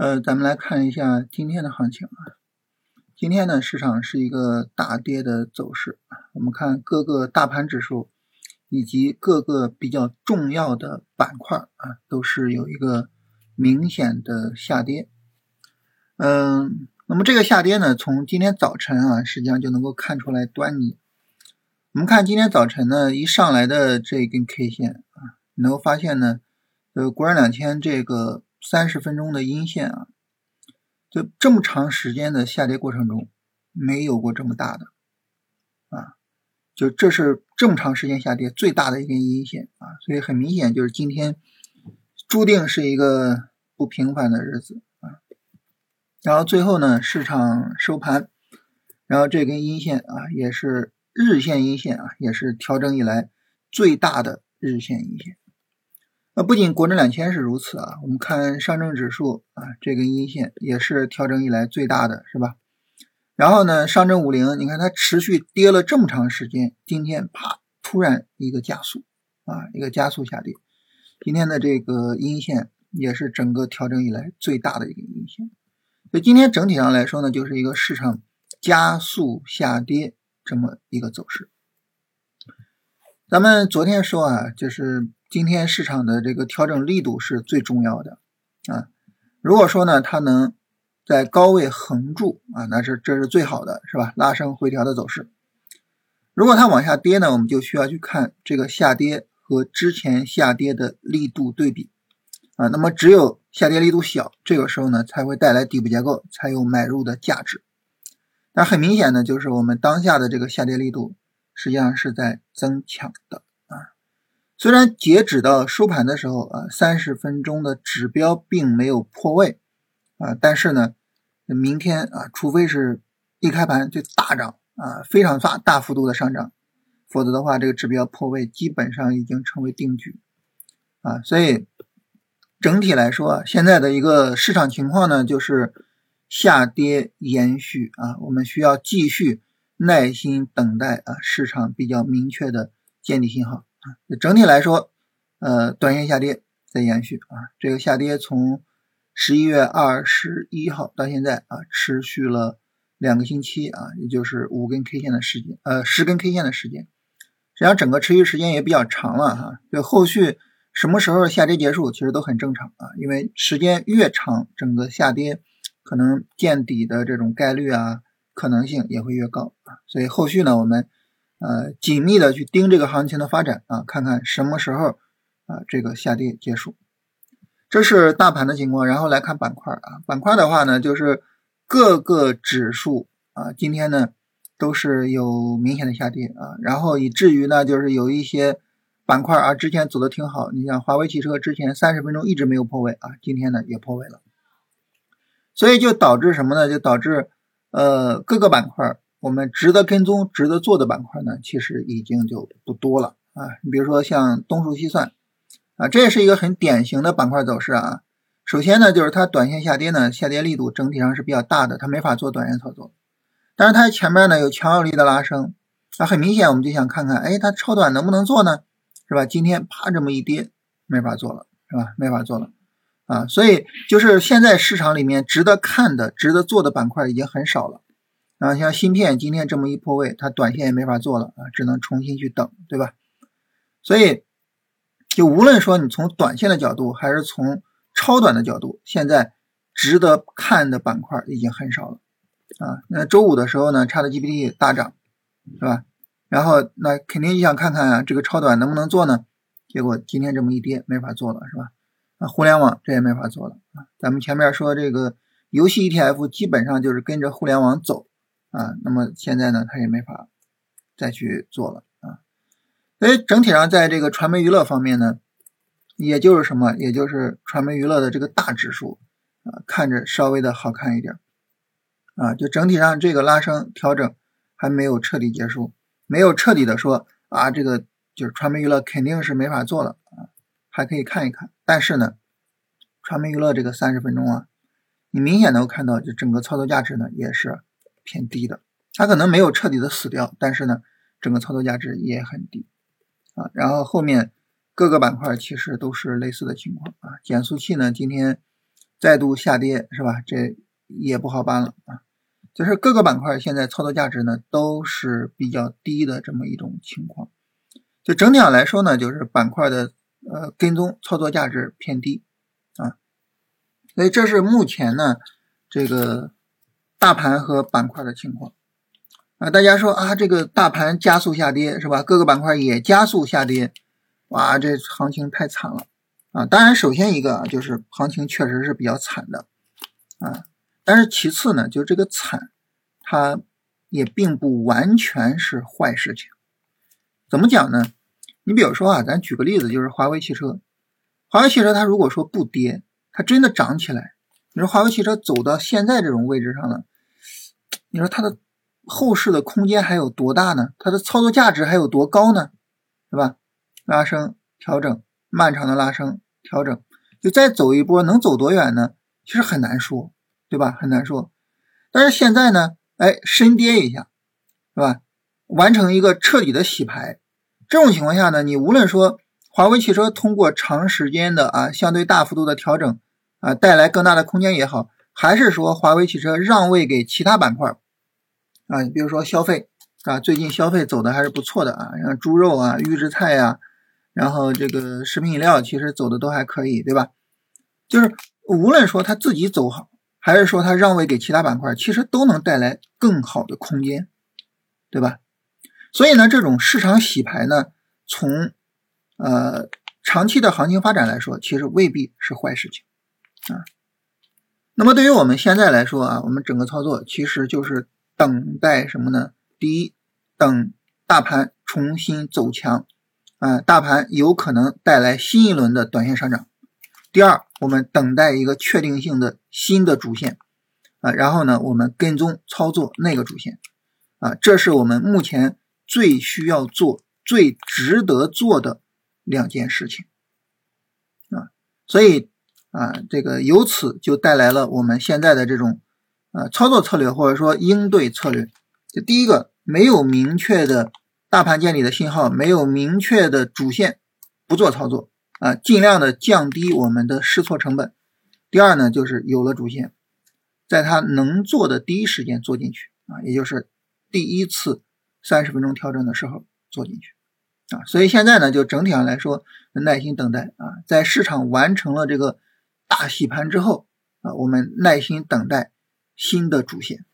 呃，咱们来看一下今天的行情啊。今天呢，市场是一个大跌的走势。我们看各个大盘指数以及各个比较重要的板块啊，都是有一个明显的下跌。嗯，那么这个下跌呢，从今天早晨啊，实际上就能够看出来端倪。我们看今天早晨呢，一上来的这根 K 线啊，能够发现呢，呃，国证两千这个三十分钟的阴线啊，就这么长时间的下跌过程中，没有过这么大的啊，就这是这么长时间下跌最大的一根阴线啊，所以很明显就是今天注定是一个不平凡的日子啊。然后最后呢，市场收盘，然后这根阴线啊，也是日线阴线啊，也是调整以来最大的日线阴线。那不仅国证两千是如此啊，我们看上证指数啊，这根阴线也是调整以来最大的，是吧？然后呢，上证五零，你看它持续跌了这么长时间，今天啪，突然一个加速啊，一个加速下跌。今天的这个阴线也是整个调整以来最大的一个阴线。所以今天整体上来说呢，就是一个市场加速下跌这么一个走势。咱们昨天说啊，就是今天市场的这个调整力度是最重要的啊。如果说呢，它能在高位横住啊，那是这是最好的，是吧？拉升回调的走势。如果它往下跌呢，我们就需要去看这个下跌和之前下跌的力度对比。啊，那么只有下跌力度小，这个时候呢才会带来底部结构，才有买入的价值。但很明显呢，就是我们当下的这个下跌力度实际上是在增强的。虽然截止到收盘的时候啊，三十分钟的指标并没有破位啊，但是呢，明天啊，除非是一开盘就大涨啊，非常大大幅度的上涨，否则的话，这个指标破位基本上已经成为定局啊，所以。整体来说，现在的一个市场情况呢，就是下跌延续啊，我们需要继续耐心等待啊，市场比较明确的见底信号。整体来说，呃，短线下跌在延续啊，这个下跌从十一月二十一号到现在啊，持续了两个星期啊，也就是五根 K 线的时间，呃，十根 K 线的时间，实际上整个持续时间也比较长了哈，就后续。什么时候下跌结束，其实都很正常啊，因为时间越长，整个下跌可能见底的这种概率啊，可能性也会越高啊。所以后续呢，我们呃紧密的去盯这个行情的发展啊，看看什么时候啊这个下跌结束。这是大盘的情况，然后来看板块啊，板块的话呢，就是各个指数啊，今天呢都是有明显的下跌啊，然后以至于呢，就是有一些。板块啊，之前走的挺好，你像华为汽车之前三十分钟一直没有破位啊，今天呢也破位了，所以就导致什么呢？就导致呃各个板块我们值得跟踪、值得做的板块呢，其实已经就不多了啊。你比如说像东数西算啊，这也是一个很典型的板块走势啊。首先呢，就是它短线下跌呢，下跌力度整体上是比较大的，它没法做短线操作，但是它前面呢有强有力的拉升啊，很明显我们就想看看，哎，它超短能不能做呢？是吧？今天啪这么一跌，没法做了，是吧？没法做了，啊，所以就是现在市场里面值得看的、值得做的板块已经很少了，啊，像芯片今天这么一破位，它短线也没法做了啊，只能重新去等，对吧？所以就无论说你从短线的角度，还是从超短的角度，现在值得看的板块已经很少了，啊，那周五的时候呢，ChatGPT 大涨，是吧？然后那肯定就想看看啊，这个超短能不能做呢？结果今天这么一跌，没法做了，是吧？啊，互联网这也没法做了啊。咱们前面说这个游戏 ETF 基本上就是跟着互联网走啊，那么现在呢，它也没法再去做了啊。所以整体上在这个传媒娱乐方面呢，也就是什么，也就是传媒娱乐的这个大指数啊，看着稍微的好看一点啊，就整体上这个拉升调整还没有彻底结束。没有彻底的说啊，这个就是传媒娱乐肯定是没法做了啊，还可以看一看。但是呢，传媒娱乐这个三十分钟啊，你明显能够看到，就整个操作价值呢也是偏低的。它可能没有彻底的死掉，但是呢，整个操作价值也很低啊。然后后面各个板块其实都是类似的情况啊。减速器呢，今天再度下跌是吧？这也不好办了啊。就是各个板块现在操作价值呢都是比较低的这么一种情况。就整体上来说呢，就是板块的呃跟踪操作价值偏低啊。所以这是目前呢这个大盘和板块的情况。啊，大家说啊，这个大盘加速下跌是吧？各个板块也加速下跌，哇，这行情太惨了啊！当然，首先一个就是行情确实是比较惨的啊，但是其次呢，就这个惨，它也并不完全是坏事情。怎么讲呢？你比如说啊，咱举个例子，就是华为汽车，华为汽车它如果说不跌，它真的涨起来，你说华为汽车走到现在这种位置上了，你说它的。后市的空间还有多大呢？它的操作价值还有多高呢？是吧？拉升调整，漫长的拉升调整，就再走一波，能走多远呢？其实很难说，对吧？很难说。但是现在呢，哎，深跌一下，是吧？完成一个彻底的洗牌。这种情况下呢，你无论说华为汽车通过长时间的啊相对大幅度的调整啊带来更大的空间也好，还是说华为汽车让位给其他板块。啊，你比如说消费啊，最近消费走的还是不错的啊，像猪肉啊、预制菜呀，然后这个食品饮料其实走的都还可以，对吧？就是无论说它自己走好，还是说它让位给其他板块，其实都能带来更好的空间，对吧？所以呢，这种市场洗牌呢，从呃长期的行情发展来说，其实未必是坏事情啊。那么对于我们现在来说啊，我们整个操作其实就是。等待什么呢？第一，等大盘重新走强，啊，大盘有可能带来新一轮的短线上涨。第二，我们等待一个确定性的新的主线，啊，然后呢，我们跟踪操作那个主线，啊，这是我们目前最需要做、最值得做的两件事情，啊，所以啊，这个由此就带来了我们现在的这种。啊，操作策略或者说应对策略，就第一个没有明确的大盘建立的信号，没有明确的主线，不做操作啊，尽量的降低我们的试错成本。第二呢，就是有了主线，在它能做的第一时间做进去啊，也就是第一次三十分钟调整的时候做进去啊。所以现在呢，就整体上来说，耐心等待啊，在市场完成了这个大洗盘之后啊，我们耐心等待。新的主线。